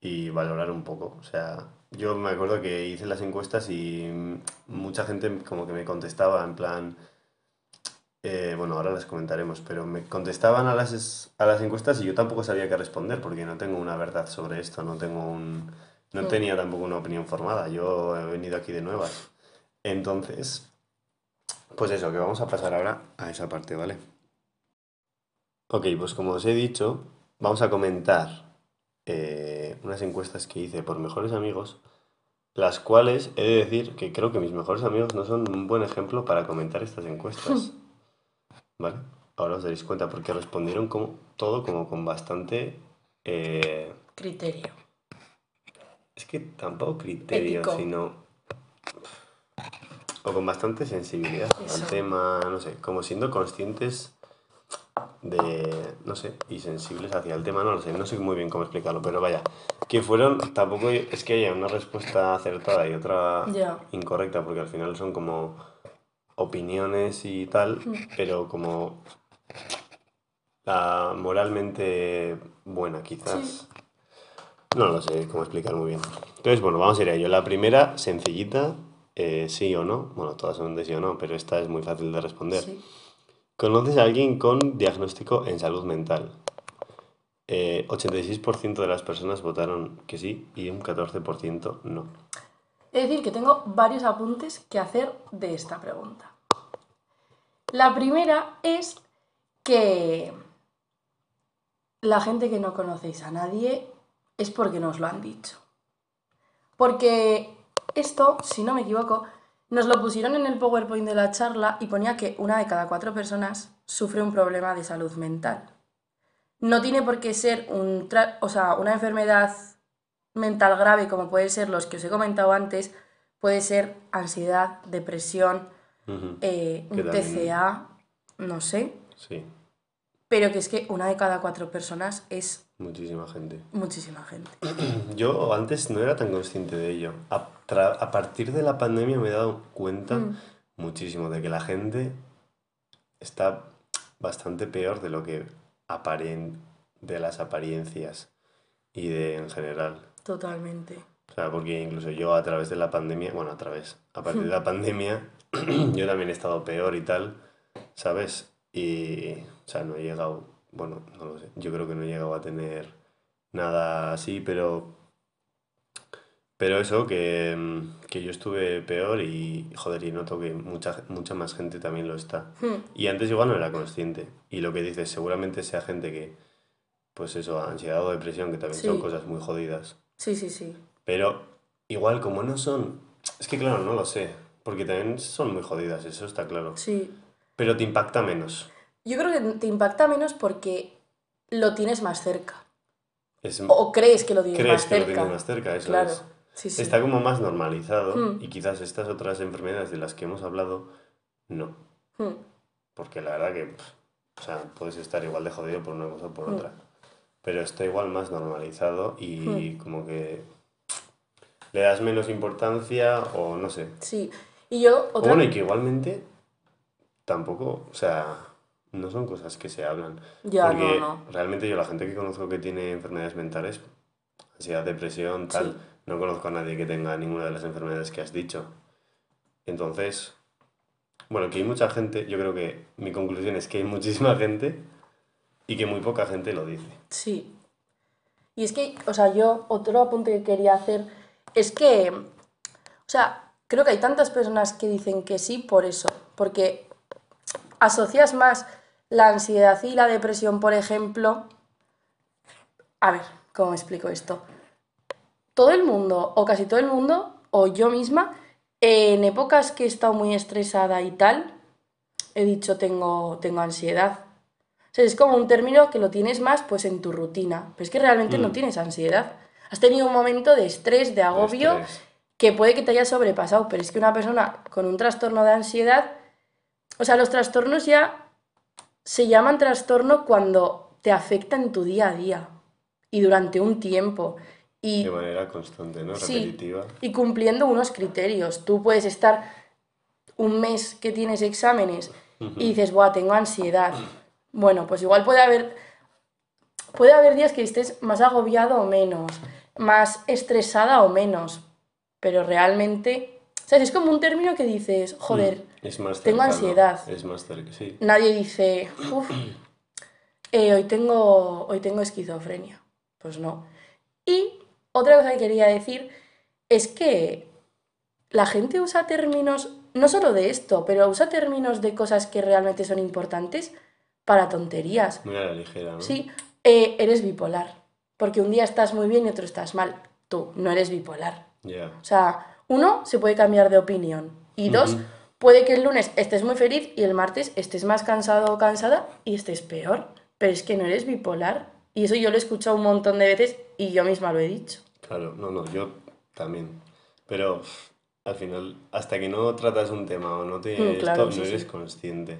y valorar un poco. O sea, yo me acuerdo que hice las encuestas y mucha gente como que me contestaba en plan, eh, bueno, ahora las comentaremos, pero me contestaban a las, a las encuestas y yo tampoco sabía qué responder porque no tengo una verdad sobre esto, no tengo un, no Mm. tenía tampoco una opinión formada, yo he venido aquí de nuevas. Entonces, pues eso, que vamos a pasar ahora a esa parte, ¿vale? Ok, pues como os he dicho, vamos a comentar eh, unas encuestas que hice por mejores amigos, las cuales he de decir que creo que mis mejores amigos no son un buen ejemplo para comentar estas encuestas, ¿vale? Ahora os daréis cuenta porque respondieron como, todo como con bastante... eh, criterio. es que tampoco criterio, Ético. sino... O con bastante sensibilidad Eso. al tema, no sé, como siendo conscientes de, no sé, y sensibles hacia el tema, no lo sé, no sé muy bien cómo explicarlo, pero vaya, que fueron, tampoco es que haya una respuesta acertada y otra incorrecta, porque al final son como opiniones y tal, pero como la moralmente buena, quizás. No lo sé cómo explicar muy bien. Entonces, bueno, vamos a ir a ello. La primera, sencillita, eh, sí o no. Bueno, todas son de sí o no, pero esta es muy fácil de responder. Sí. ¿Conoces a alguien con diagnóstico en salud mental? Eh, 86% de las personas votaron que sí y un 14% no. Es decir, que tengo varios apuntes que hacer de esta pregunta. La primera es que la gente que no conocéis a nadie es porque nos lo han dicho. Porque esto, si no me equivoco, nos lo pusieron en el PowerPoint de la charla y ponía que una de cada cuatro personas sufre un problema de salud mental. No tiene por qué ser un o sea, una enfermedad mental grave como puede ser los que os he comentado antes, puede ser ansiedad, depresión, eh, un TCA, no sé. Sí. Pero que es que una de cada cuatro personas es... Muchísima gente. Muchísima gente. Yo antes no era tan consciente de ello. A, a partir de la pandemia me he dado cuenta mm. muchísimo de que la gente está bastante peor de lo que aparen de las apariencias y de en general. Totalmente. O sea, porque incluso yo a través de la pandemia, bueno, a través, a partir de la pandemia, yo también he estado peor y tal, ¿sabes? Y, o sea, no he llegado, bueno, no lo sé, yo creo que no he llegado a tener nada así, pero, pero eso, que, que yo estuve peor y, joder, y noto que mucha, mucha más gente también lo está. Hmm. Y antes igual no era consciente. Y lo que dices, seguramente sea gente que, pues eso, ansiedad o depresión, que también son cosas muy jodidas. Sí, sí, sí. Pero igual, como no son. Es que claro, no lo sé. Porque también son muy jodidas, eso está claro. Sí. Pero te impacta menos. Yo creo que te impacta menos porque lo tienes más cerca. O crees que lo tienes más cerca. Crees que lo tienes más cerca, eso claro. es. Sí, sí. Está como más normalizado hmm. y quizás estas otras enfermedades de las que hemos hablado, no. Hmm. Porque la verdad que, o sea, puedes estar igual de jodido por una cosa o por hmm. otra. Pero está igual más normalizado y como que le das menos importancia o no sé. Sí, y yo... Otra... Bueno, y que igualmente tampoco, o sea, no son cosas que se hablan. Ya, porque no, no. realmente yo la gente que conozco que tiene enfermedades mentales, ansiedad, depresión, tal, no conozco a nadie que tenga ninguna de las enfermedades que has dicho. Entonces, bueno, que hay mucha gente, yo creo que mi conclusión es que hay muchísima gente y que muy poca gente lo dice. Sí. Y es que, o sea, yo otro apunte que quería hacer es que, o sea, creo que hay tantas personas que dicen que sí por eso, porque asocias más la ansiedad y la depresión, por ejemplo. A ver, ¿cómo me explico esto? Todo el mundo, o casi todo el mundo, o yo misma, en épocas que he estado muy estresada y tal, he dicho tengo, tengo ansiedad. O sea, es como un término que lo tienes más pues en tu rutina, pero es que realmente no mm. tienes ansiedad. Has tenido un momento de estrés, de agobio, que puede que te haya sobrepasado, pero es que una persona con un trastorno de ansiedad, o sea, los trastornos ya se llaman trastorno cuando te afecta en tu día a día y durante un tiempo. Y, de manera constante, ¿no? Repetitiva. y cumpliendo unos criterios. Tú puedes estar un mes que tienes exámenes y dices, Buah, tengo ansiedad. Bueno, pues igual puede haber, puede haber días que estés más agobiado o menos más estresada o menos, pero realmente, ¿sabes? Es como un término que dices, joder, mm, tengo ansiedad. Es más cerca, sí. Nadie dice, uff, eh, hoy, tengo, hoy tengo esquizofrenia. Pues no. Y otra cosa que quería decir es que la gente usa términos, no solo de esto, pero usa términos de cosas que realmente son importantes para tonterías. Muy a la ligera, ¿no? Sí, eh, eres bipolar. Porque un día estás muy bien y otro estás mal. Tú no eres bipolar. O sea, uno, se puede cambiar de opinión. Y dos, puede que el lunes estés muy feliz y el martes estés más cansado o cansada y estés peor. Pero es que no eres bipolar. Y eso yo lo he escuchado un montón de veces y yo misma lo he dicho. Claro, no, no, yo también. Pero al final, hasta que no tratas un tema o no te mm, esto, no eres consciente.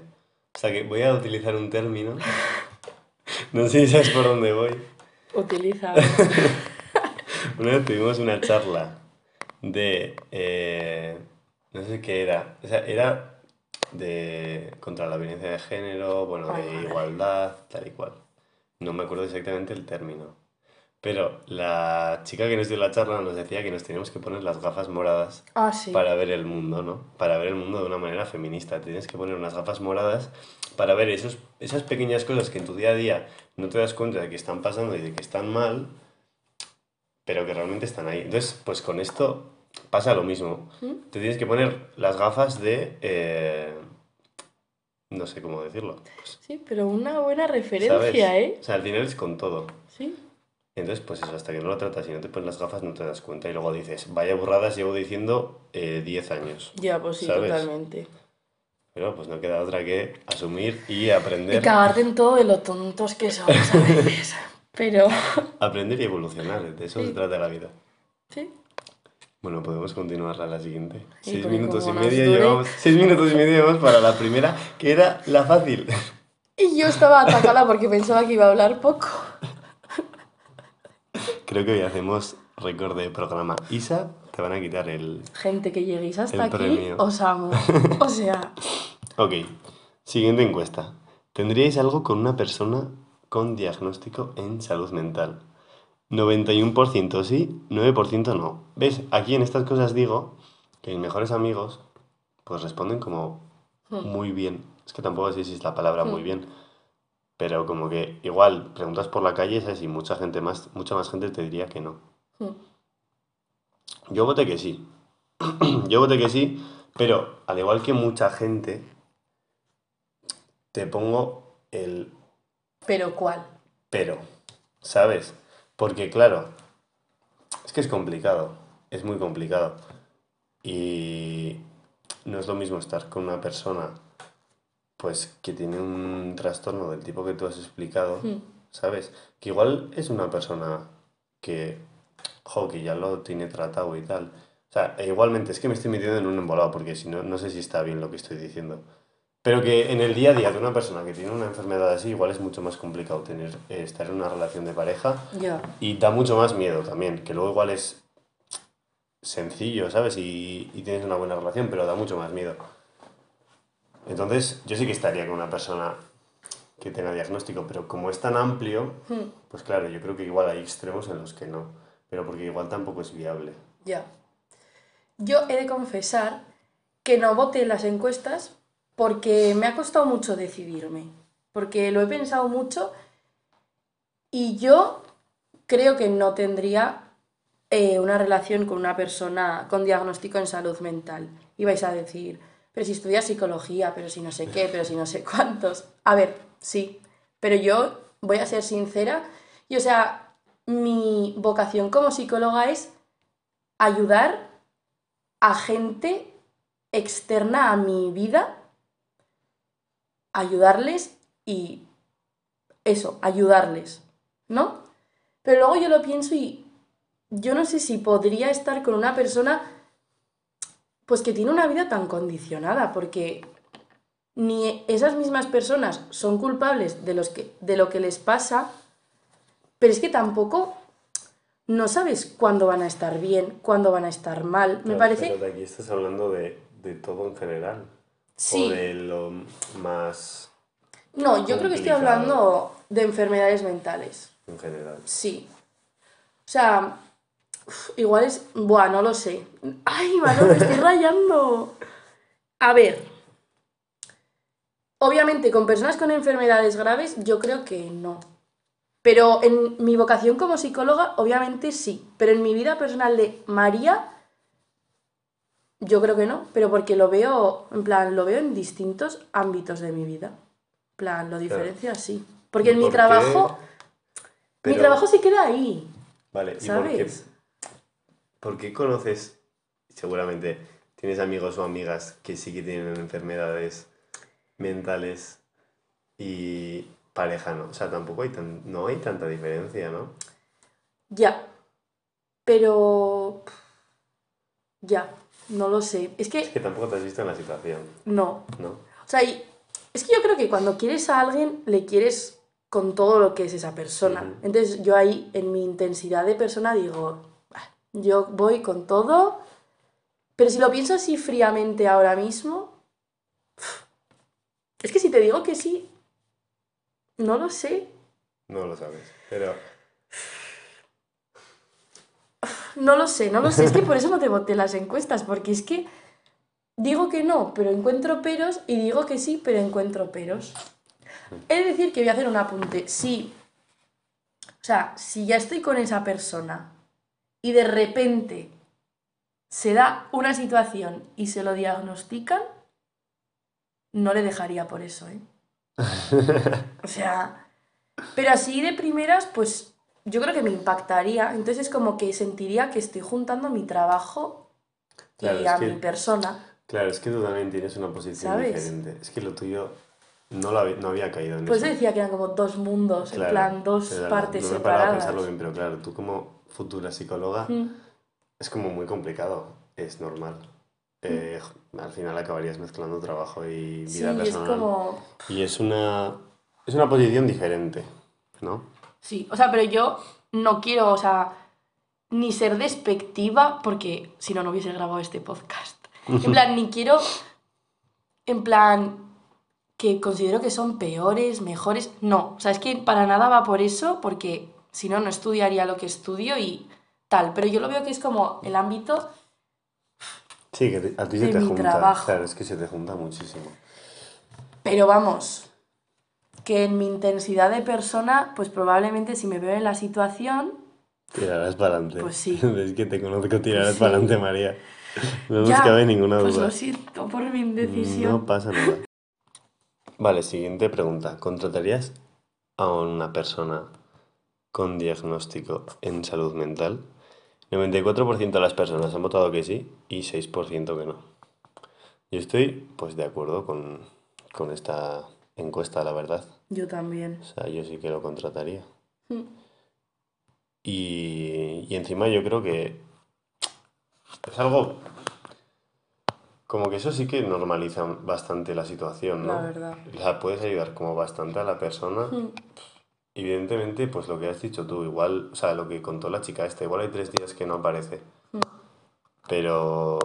O sea que voy a utilizar un término. no sé si sabes por dónde voy. Utiliza. una vez tuvimos una charla de. Eh, no sé qué era. O sea, era de. contra la violencia de género, bueno, de igualdad, tal y cual. No me acuerdo exactamente el término. Pero la chica que nos dio la charla nos decía que nos teníamos que poner las gafas moradas ah, para ver el mundo, ¿no? Para ver el mundo de una manera feminista. Tienes que poner unas gafas moradas para ver esos, esas pequeñas cosas que en tu día a día no te das cuenta de que están pasando y de que están mal, pero que realmente están ahí. Entonces, pues con esto pasa lo mismo. ¿Mm? Te tienes que poner las gafas de... Eh, no sé cómo decirlo. Pues, Sí, pero una buena referencia, ¿sabes? ¿eh? O sea, al final es con todo. Sí. Entonces, pues eso, hasta que no lo tratas y no te pones las gafas, no te das cuenta. Y luego dices, vaya burradas llevo diciendo eh, 10 años. Ya, pues sí, ¿Sabes? totalmente. Pero pues no queda otra que asumir y Y aprender. cagarte en todo de lo tontos que somos a veces. Pero, Aprender y evolucionar, de eso se trata la vida. sí. Bueno, podemos continuar a la siguiente. Sí, seis minutos y medio dure- llevamos. Seis minutos y medio llevamos para la primera, que era la fácil. Y yo estaba atacada porque pensaba que iba a hablar poco. Creo que hoy hacemos récord de programa. Isa, te van a quitar el. Gente que lleguéis hasta aquí, premio. os amo. O sea, Ok, siguiente encuesta. ¿Tendríais algo con una persona con diagnóstico en salud mental? 91% sí, 9% no. ¿Ves? Aquí en estas cosas digo que mis mejores amigos pues responden como Hmm. muy bien. Es que tampoco sé si es la palabra muy Hmm. bien. Pero como que igual preguntas por la calle, ¿sabes? Y mucha gente más, mucha más gente te diría que no. mm, Yo voté que sí. Yo voté que sí, pero al igual que mucha gente, te pongo el pero ¿cuál? pero, ¿sabes? Porque claro, es que es complicado, es muy complicado. Y no es lo mismo estar con una persona, pues, que tiene un trastorno del tipo que tú has explicado, Mm, ¿sabes? Que igual es una persona que, jo, que ya lo tiene tratado y tal. O sea, e igualmente es que me estoy metiendo en un embolado porque si no, no sé si está bien lo que estoy diciendo. Pero que en el día a día de una persona que tiene una enfermedad así, igual es mucho más complicado tener, eh, estar en una relación de pareja Ya. y da mucho más miedo también, que luego igual es sencillo, ¿sabes? Y, y tienes una buena relación, pero da mucho más miedo. Entonces, yo sí que estaría con una persona que tenga diagnóstico, pero como es tan amplio, Mm, pues claro, yo creo que igual hay extremos en los que no, pero porque igual tampoco es viable. Ya. Yo he de confesar que no voté en las encuestas porque me ha costado mucho decidirme. Porque lo he pensado mucho y yo creo que no tendría eh, una relación con una persona con diagnóstico en salud mental. Y vais a decir, pero si estudias psicología, pero si no sé qué, pero si no sé cuántos. A ver, sí, pero yo voy a ser sincera y o sea, mi vocación como psicóloga es ayudar a gente externa a mi vida, ayudarles y eso, ayudarles, ¿no? Pero luego yo lo pienso y yo no sé si podría estar con una persona pues que tiene una vida tan condicionada, porque ni esas mismas personas son culpables de, los que, de lo que les pasa, pero es que tampoco no sabes cuándo van a estar bien, cuándo van a estar mal. Me parece... Pero de aquí estás hablando de, de todo en general. Sí. O de lo más No, yo creo que estoy hablando de enfermedades mentales. en general. Sí. O sea, igual es... Buah, no lo sé. Ay, Manolo, me estoy rayando. A ver. Obviamente, con personas con enfermedades graves, yo creo que no. Pero en mi vocación como psicóloga, obviamente sí. Pero en mi vida personal de María, yo creo que no. Pero porque lo veo, en plan, lo veo en distintos ámbitos de mi vida. En plan, lo diferencio así. Porque en mi trabajo, mi trabajo se queda ahí. Vale, ¿y por qué, ¿Sabes? por qué conoces, seguramente tienes amigos o amigas que sí que tienen enfermedades mentales y pareja no? O sea, tampoco hay tan, no hay tanta diferencia, ¿no? Ya. Pero. Ya. No lo sé. Es Es que. tampoco te has visto en la situación, No. ¿no? O sea, y- es que yo creo que cuando quieres a alguien, le quieres con todo lo que es esa persona. Entonces yo ahí, en mi intensidad de persona, digo, "Ah, yo voy con todo. Pero si lo pienso así fríamente ahora mismo. Es que si te digo que sí. No lo sé. No lo sabes, pero No lo sé, no lo sé. Es que por eso no te voté las encuestas, porque es que digo que no, pero encuentro peros, y digo que sí, pero encuentro peros. He de decir que voy a hacer un apunte. Sí. O sea, si ya estoy con esa persona y de repente se da una situación y se lo diagnostican, no le dejaría por eso, ¿eh? O sea, pero así de primeras, pues yo creo que me impactaría. Entonces es como que sentiría que estoy juntando mi trabajo Claro, y es a que- mi persona. Claro, es que tú también tienes una posición ¿Sabes? diferente. Es que lo tuyo no, lo había, no había caído en Pues eso. decía que eran como dos mundos, Claro, en plan, dos es verdad. partes no me separadas. pensarlo bien, pero claro, tú como futura psicóloga Mm. es como muy complicado, es normal. Eh, al final acabarías mezclando trabajo y Sí, vida es personal. como... Y es una, es una posición diferente, ¿no? Sí, o sea, pero yo no quiero, o sea, ni ser despectiva, porque si no, no hubiese grabado este podcast. En plan, ni quiero, en plan, que considero que son peores, mejores. No, o sea, es que para nada va por eso, porque si no, no estudiaría lo que estudio y tal. Pero yo lo veo que es como el ámbito Sí, que a ti se De te junta. trabajo. Claro, es que se te junta muchísimo. Pero vamos, que en mi intensidad de persona, pues probablemente si me veo en la situación, Tirarás para adelante. Pues sí. Es que te conozco, tirarás sí. para adelante, María. No nos cabe ninguna pues duda. lo siento por mi indecisión. No pasa nada. Vale, siguiente pregunta. ¿Contratarías a una persona con diagnóstico en salud mental? 94% de las personas han votado que sí y 6% que no. Yo estoy pues de acuerdo con, con esta encuesta, la verdad. Yo también. O sea, yo sí que lo contrataría. Mm. Y, y encima yo creo que es algo como que eso sí que normaliza bastante la situación, ¿no? La verdad. O sea, puedes ayudar como bastante a la persona. Mm. Evidentemente, pues lo que has dicho tú, igual, o sea, lo que contó la chica esta, igual hay tres días que no aparece. Mm. Pero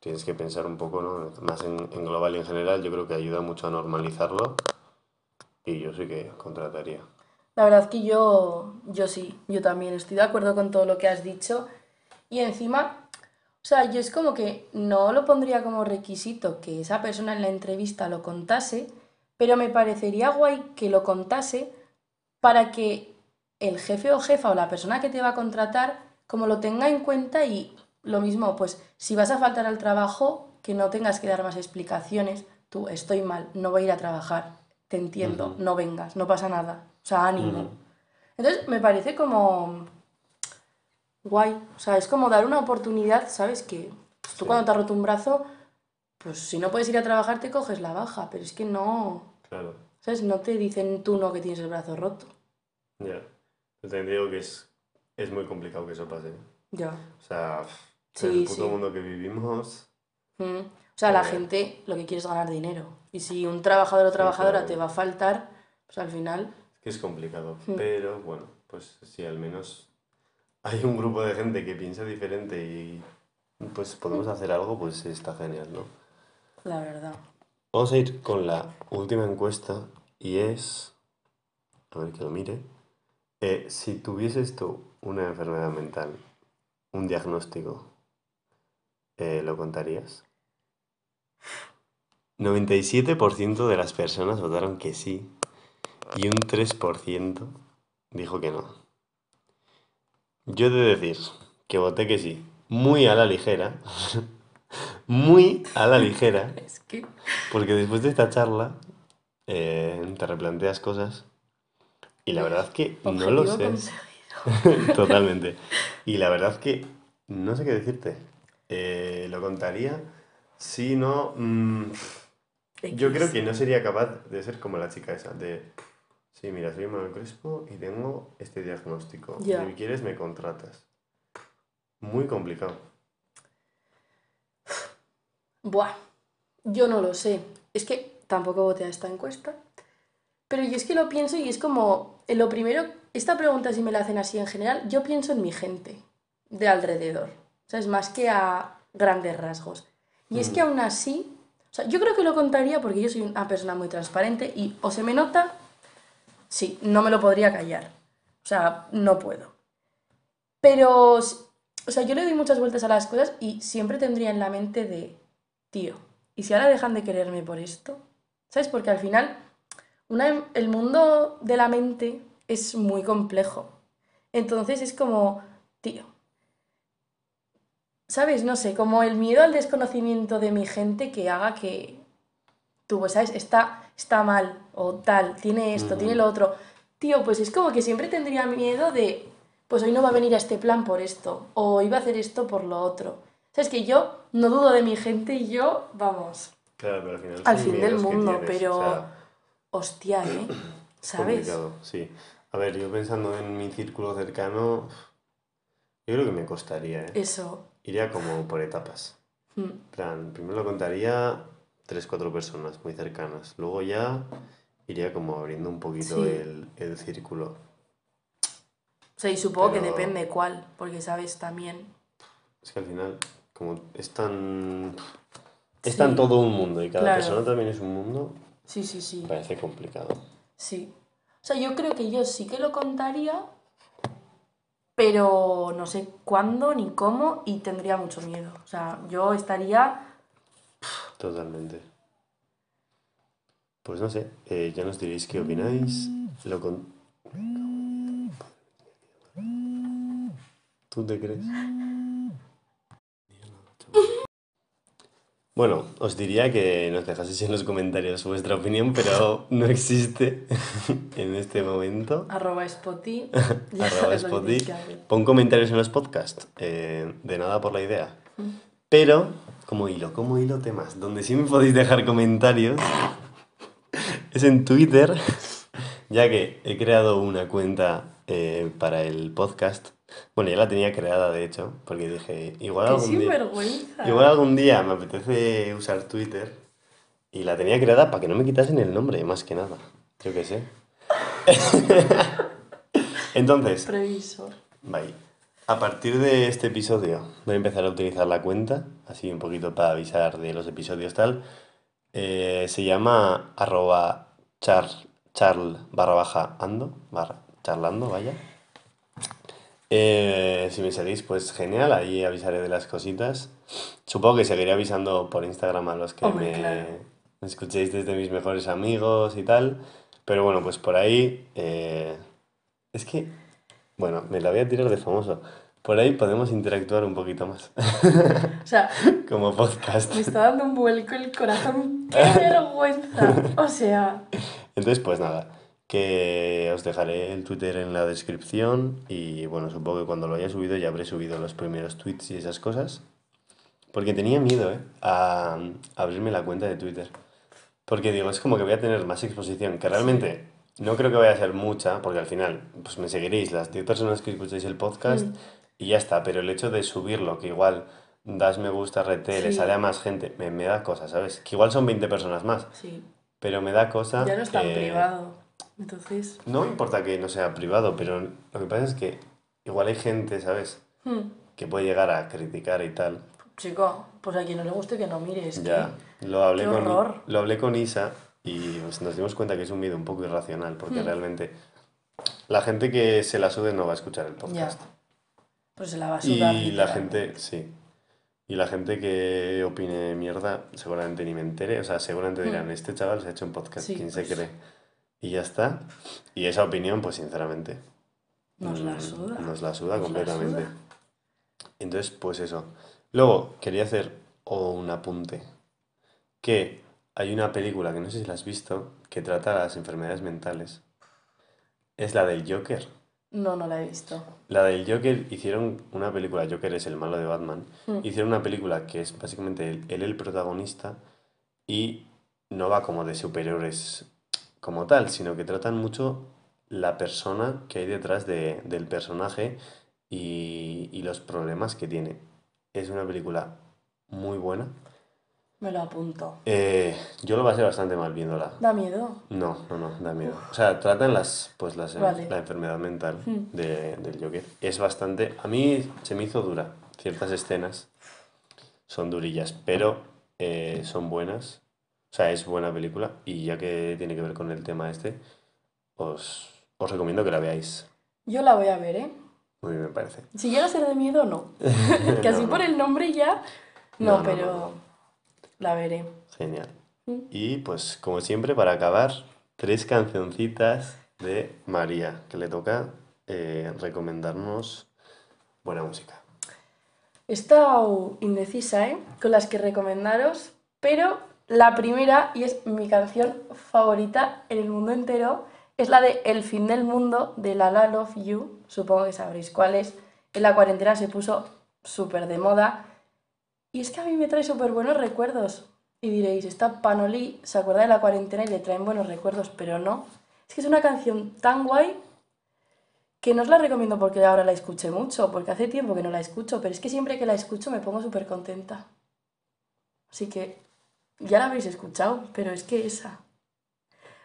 tienes que pensar un poco, ¿no? Más en, en global y en general, yo creo que ayuda mucho a normalizarlo. Y yo sí que contrataría. La verdad que yo, yo sí, yo también estoy de acuerdo con todo lo que has dicho. Y encima, o sea, yo es como que no lo pondría como requisito que esa persona en la entrevista lo contase, pero me parecería guay que lo contase para que el jefe o jefa o la persona que te va a contratar como lo tenga en cuenta y lo mismo, pues si vas a faltar al trabajo, que no tengas que dar más explicaciones. Tú, estoy mal, no voy a ir a trabajar, te entiendo, Ujú. no vengas, no pasa nada. O sea, ánimo. Ujú. Entonces me parece como guay. O sea, es como dar una oportunidad, ¿sabes? Que tú Sí. cuando te has roto un brazo, pues si no puedes ir a trabajar te coges la baja, pero es que no, Claro. ¿sabes? No te dicen tú no que tienes el brazo roto. Ya. Yo también digo que es, es muy complicado que eso pase. Ya. O sea, Sí, en el puto sí. mundo que vivimos, Mm. O sea, la Eh. gente lo que quiere es ganar dinero. Y si un trabajador o Sí, trabajadora claro. te va a faltar, pues al final... es que es complicado. Mm. Pero bueno, pues si al menos hay un grupo de gente que piensa diferente y pues podemos hacer algo, pues está genial, ¿no? La verdad. Vamos a ir con la última encuesta y es, a ver que lo mire, Eh, si tuvieses tú una enfermedad mental, un diagnóstico, eh, ¿lo contarías? 97% de las personas votaron que sí y un 3% dijo que no. Yo he de decir que voté que sí, muy a la ligera, muy a la ligera, Es que... porque después de esta charla eh, te replanteas cosas y la verdad que no lo sé. Totalmente. Y la verdad que no sé qué decirte. Eh, lo contaría si no... yo creo que no sería capaz de ser como la chica esa, de... Sí, mira, soy Manuel Crespo y tengo este diagnóstico. Si quieres, me contratas. Muy complicado. Buah, yo no lo sé. Es que tampoco voté a esta encuesta. Pero yo es que lo pienso y es como, en lo primero, esta pregunta si me la hacen así en general, yo pienso en mi gente de alrededor. O sea, es más que a grandes rasgos. Y es que Mm. aún así, o sea, yo creo que lo contaría porque yo soy una persona muy transparente y o se me nota, sí, no me lo podría callar. O sea, no puedo. Pero, o sea, yo le doy muchas vueltas a las cosas y siempre tendría en la mente de, tío, ¿y si ahora dejan de quererme por esto? ¿Sabes? Porque al final, una- el mundo de la mente es muy complejo. Entonces es como, tío, ¿sabes? No sé, como el miedo al desconocimiento de mi gente que haga que, tú, pues, ¿sabes? Está, está mal, o tal, tiene esto, tiene lo otro. Tío, pues es como que siempre tendría miedo de, pues hoy no va a venir a este plan por esto, o iba a hacer esto por lo otro. ¿Sabes? Que yo no dudo de mi gente y yo, vamos, Claro, pero al final al fin del mundo, tienes, pero, o sea, hostia, ¿eh? es ¿Sabes? complicado, sí. A ver, yo pensando en mi círculo cercano, yo creo que me costaría, ¿eh? Eso. Iría como por etapas. mm, plan, primero lo contaría tres, cuatro personas muy cercanas. Luego ya iría como abriendo un poquito Sí. el, el círculo. O sea, y supongo que Pero- depende cuál, porque sabes también. Es que al final, como es tan... Es Sí. tan todo un mundo y cada Claro. persona también es un mundo, Sí, sí, sí. parece complicado. Sí. O sea, yo creo que yo sí que lo contaría, pero no sé cuándo ni cómo y tendría mucho miedo. O sea, yo estaría... Totalmente. Pues no sé, eh, ya nos diréis qué opináis. Lo con... ¿Tú te crees? Bueno, os diría que nos dejaseis en los comentarios vuestra opinión, pero no existe en este momento. Arroba Spotty. Arroba Spotty. Pon comentarios en los podcasts. eh, de nada por la idea. Pero, como hilo, como hilo temas, donde sí me podéis dejar comentarios es en Twitter, ya que he creado una cuenta eh, para el podcast. Bueno, ya la tenía creada, de hecho, porque dije, igual algún día, igual algún día me apetece usar Twitter y la tenía creada para que no me quitasen el nombre, más que nada. Yo qué sé. Entonces, Previsor. Bye. A partir de este episodio voy a empezar a utilizar la cuenta, así un poquito para avisar de los episodios tal. Eh, se llama arroba char, charl barra baja ando, barra charlando, vaya. Eh, si me seguís, pues genial, ahí avisaré de las cositas. Supongo que seguiré avisando por Instagram a los que Hombre, me, claro. me escuchéis desde mis mejores amigos y tal. Pero bueno, pues por ahí... eh, es que, bueno, me la voy a tirar de famoso. Por ahí podemos interactuar un poquito más, O sea, como podcast. me está dando un vuelco el corazón. ¡Qué vergüenza! O sea, Entonces, pues nada, que os dejaré el Twitter en la descripción y bueno, supongo que cuando lo haya subido ya habré subido los primeros tweets y esas cosas. Porque tenía miedo, ¿eh? A, abrirme la cuenta de Twitter. Porque digo, es como que voy a tener más exposición, que realmente no creo que vaya a ser mucha, porque al final, pues me seguiréis las 10 personas que escucháis el podcast Mm. y ya está, pero el hecho de subirlo, que igual das me gusta, rete, le Sí. sale a más gente, me, me da cosa, ¿sabes? Que igual son 20 personas más, sí. pero me da cosa Ya no es tan que- privado. Entonces. no importa que no sea privado, pero lo que pasa es que igual hay gente, ¿sabes? hmm, Que puede llegar a criticar y tal. Chico, pues a quien no le guste que no mire. Es Ya, que. lo hablé qué con, horror. lo hablé con Isa y pues, nos dimos cuenta que es un miedo un poco irracional, porque Hmm. realmente la gente que se la sube no va a escuchar el Ya. podcast. Pues se la va a sudar. Y la gente, sí. Y la gente que opine mierda, seguramente ni me entere. O sea, seguramente dirán, este chaval se ha hecho un podcast, Hmm. Sí, ¿quién se pues. cree? Y ya está. Y esa opinión, pues sinceramente, Nos la mm, suda. Nos la suda Nos la completamente. suda. Entonces, pues eso. Luego, quería hacer un apunte. Que hay una película que no sé si la has visto, que trata las enfermedades mentales. Es la del Joker. No, no la he visto. La del Joker hicieron una película, Joker es el malo de Batman. Mm. Hicieron una película que es básicamente él, él el protagonista y no va como de superhéroes como tal, sino que tratan mucho la persona que hay detrás de- del personaje y, y los problemas que tiene. Es una película muy buena. Me lo apunto. Eh, yo lo pasé bastante mal viéndola. Da miedo. No, no, no, da miedo. O sea, tratan las, pues las, Vale. la enfermedad mental Hmm. de- del Joker. Es bastante... A mí se me hizo dura. Ciertas escenas son durillas, pero eh, son buenas. O sea, es buena película y ya que tiene que ver con el tema este, os, os recomiendo que la veáis. Yo la voy a ver, ¿eh? Muy bien, me parece. Si llega a ser de miedo, no. que así No, por el nombre ya. No, pero la veré. Genial. Mm. Y pues, como siempre, para acabar, tres cancioncitas de María, que le toca eh, recomendarnos buena música. He estado indecisa, ¿eh? Con las que recomendaros, pero La primera, y es mi canción favorita en el mundo entero, es la de El fin del mundo de La La Love You. Supongo que sabréis cuál es. En la cuarentena se puso súper de moda. Y es que a mí me trae súper buenos recuerdos. Y diréis, esta Panoli se acuerda de la cuarentena y le traen buenos recuerdos, pero no. Es que es una canción tan guay que no os la recomiendo porque ahora la escuché mucho, porque hace tiempo que no la escucho, pero es que siempre que la escucho me pongo súper contenta. Así que ya la habréis escuchado, pero es que esa.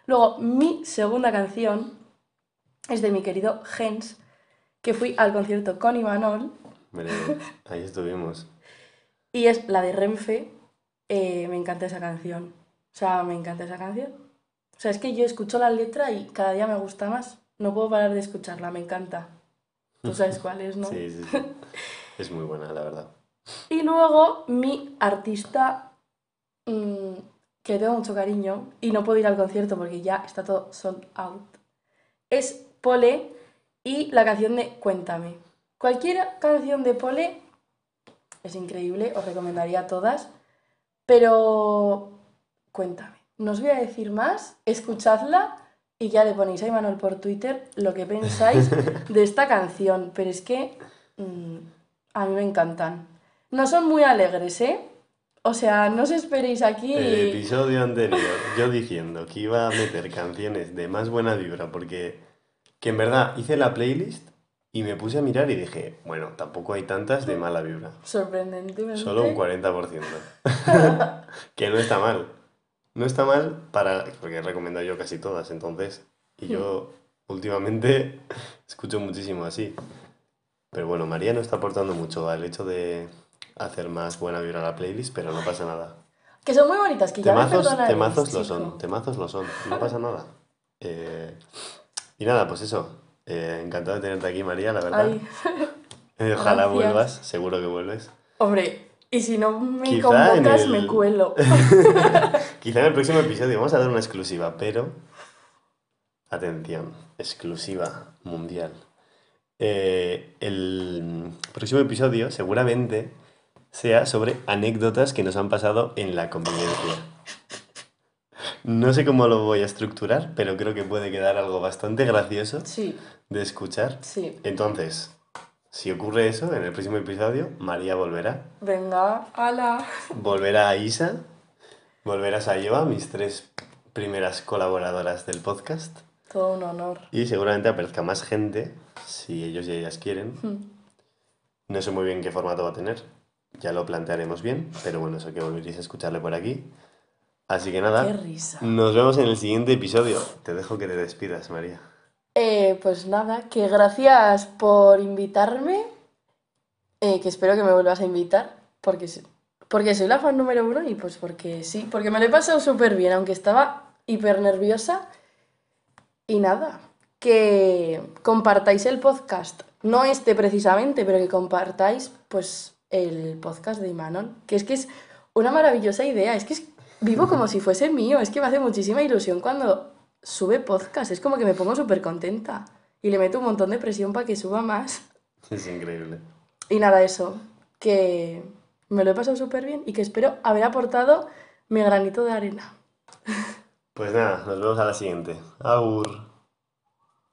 Luego, mi segunda canción es de mi querido Gens, que fui al concierto con Imanol. Hombre, ahí estuvimos. Y es la de Renfe. Eh, me encanta esa canción. O sea, me encanta esa canción. O sea, es que yo escucho la letra y cada día me gusta más. No puedo parar de escucharla, me encanta. Tú sabes cuál es, ¿no? Sí, sí, sí. Es muy buena, la verdad. Y luego mi artista que le tengo mucho cariño y no puedo ir al concierto porque ya está todo sold out es Pole y la canción de Cuéntame. Cualquier canción de Pole es increíble, os recomendaría todas, pero cuéntame. No os voy a decir más, escuchadla y ya le ponéis a Imanol por Twitter lo que pensáis de esta canción, pero es que mm, a mí me encantan. No son muy alegres, ¿eh? O sea, no os esperéis aquí. El episodio anterior, yo diciendo que iba a meter canciones de más buena vibra, porque que en verdad hice la playlist y me puse a mirar y dije, bueno, tampoco hay tantas de mala vibra. Sorprendentemente. Solo un 40%. que no está mal. No está mal para. Porque he recomendado yo casi todas, entonces. Y yo últimamente escucho muchísimo así. Pero bueno, María no está aportando mucho al hecho de hacer más buena vibra a la playlist, pero no pasa nada. Que son muy bonitas, que ya me Temazos, temazos lo son, temazos lo son, no pasa nada. Eh, y nada, pues eso. eh, encantado de tenerte aquí, María, la verdad. Ay, Eh, Ojalá gracias. vuelvas, seguro que vuelves. hombre, y si no me Quizá convocas, en el- me cuelo. Quizá en el próximo episodio vamos a dar una exclusiva, pero. Atención, exclusiva mundial. Eh, el próximo episodio seguramente sea sobre anécdotas que nos han pasado en la convivencia. No sé cómo lo voy a estructurar, pero creo que puede quedar algo bastante gracioso Sí, de escuchar. sí. Entonces, si ocurre eso, en el próximo episodio, María volverá. Venga, ala. Volverá Isa, volverá Sayoa, mis tres primeras colaboradoras del podcast. Todo un honor. Y seguramente aparezca más gente, si ellos y ellas quieren. Hmm. No sé muy bien qué formato va a tener, ya lo plantearemos bien, pero bueno, eso que volveréis a escucharle por aquí. Así que nada, Qué risa. nos vemos en el siguiente episodio. Te dejo que te despidas, María. Eh, pues nada, que gracias por invitarme. eh, que espero que me vuelvas a invitar. Porque, sí- porque soy la fan número uno y pues porque sí. Porque me lo he pasado súper bien, aunque estaba hiper nerviosa. Y nada, que compartáis el podcast. No este precisamente, pero que compartáis pues el podcast de Imanol. Que es que es una maravillosa idea. Es que es- vivo como si fuese mío. Es que me hace muchísima ilusión cuando sube podcast. Es como que me pongo súper contenta. Y le meto un montón de presión para que suba más. Es increíble. Y nada, eso. Que me lo he pasado súper bien y que espero haber aportado mi granito de arena. Pues nada, nos vemos a la siguiente. Agur.